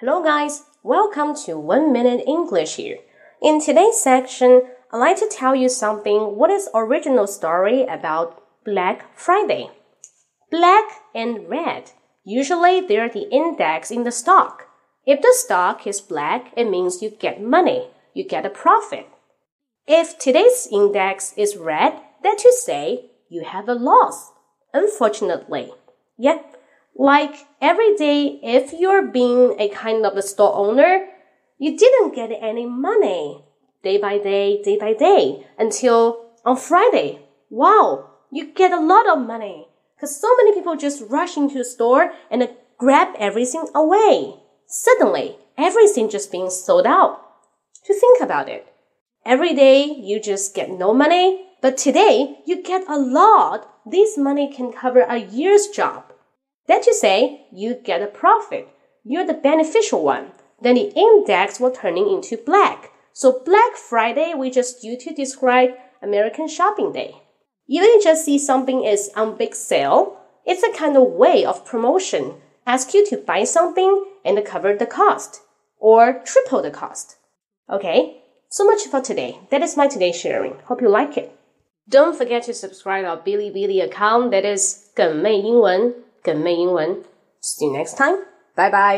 Hello, guys. Welcome to One Minute English here. In today's section, I'd like to tell you something. What is original story about Black Friday? Black and red. Usually, they're the index in the stock. If the stock is black, it means you get money. You get a profit. If today's index is red, that to say you have a loss. Unfortunately. Yeah. Like every day, if you're being a kind of a store owner, you didn't get any money day by day, day by day until on Friday. Wow, you get a lot of money because so many people just rush into the store and uh, grab everything away. Suddenly, everything just being sold out. To think about it, every day you just get no money, but today you get a lot. This money can cover a year's job. That you say you get a profit. You're the beneficial one. Then the index will turning into black. So Black Friday we just use to describe American shopping day. Even you just see something is on big sale, it's a kind of way of promotion. Ask you to buy something and cover the cost or triple the cost. Okay, so much for today. That is my today sharing. Hope you like it. Don't forget to subscribe our Bilibili account that is 梗妹英文。 梗妹英文。See you next time. Bye bye.